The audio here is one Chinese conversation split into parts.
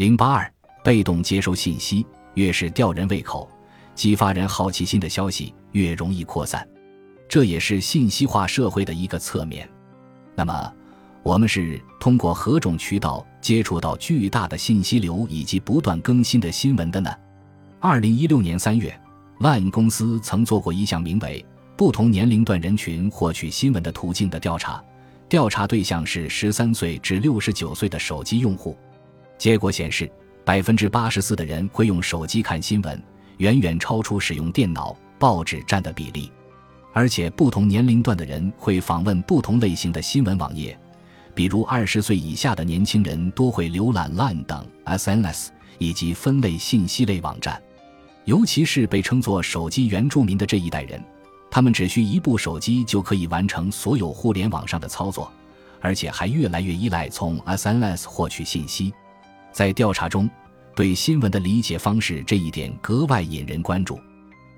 零八二，被动接收信息，越是吊人胃口、激发人好奇心的消息，越容易扩散。这也是信息化社会的一个侧面。那么，我们是通过何种渠道接触到巨大的信息流以及不断更新的新闻的呢？二零一六年三月，Line 公司曾做过一项名为“不同年龄段人群获取新闻的途径”的调查，调查对象是十三岁至六十九岁的手机用户。结果显示，百分之八十四的人会用手机看新闻，远远超出使用电脑、报纸占的比例。而且，不同年龄段的人会访问不同类型的新闻网页，比如二十岁以下的年轻人多会浏览 Line 等 SNS 以及分类信息类网站。尤其是被称作“手机原住民”的这一代人，他们只需一部手机就可以完成所有互联网上的操作，而且还越来越依赖从 SNS 获取信息。在调查中，对新闻的理解方式这一点格外引人关注。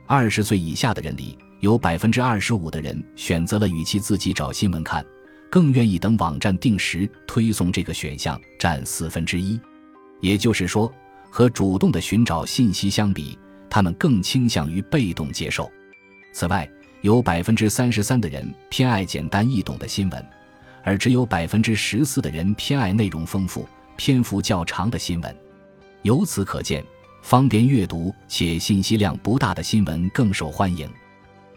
二十岁以下的人里，有百分之二十五的人选择了与其自己找新闻看，更愿意等网站定时推送这个选项占四分之一。也就是说，和主动的寻找信息相比，他们更倾向于被动接受。此外，有百分之三十三的人偏爱简单易懂的新闻，而只有百分之十四的人偏爱内容丰富。篇幅较长的新闻，由此可见，方便阅读且信息量不大的新闻更受欢迎。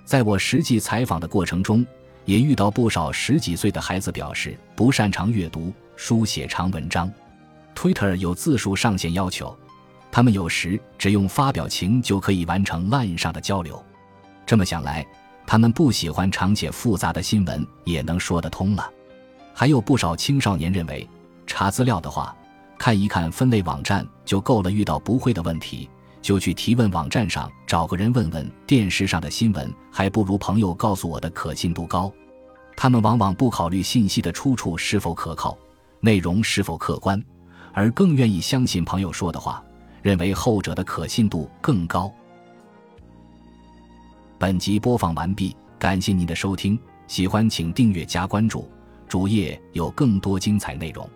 在我实际采访的过程中，也遇到不少十几岁的孩子表示不擅长阅读、书写长文章。Twitter 有字数上限要求，他们有时只用发表情就可以完成 Line 上的交流。这么想来，他们不喜欢长且复杂的新闻也能说得通了。还有不少青少年认为。查资料的话，看一看分类网站就够了。遇到不会的问题，就去提问网站上找个人问问。电视上的新闻还不如朋友告诉我的可信度高。他们往往不考虑信息的出处是否可靠，内容是否客观，而更愿意相信朋友说的话，认为后者的可信度更高。本集播放完毕，感谢您的收听，喜欢请订阅加关注，主页有更多精彩内容。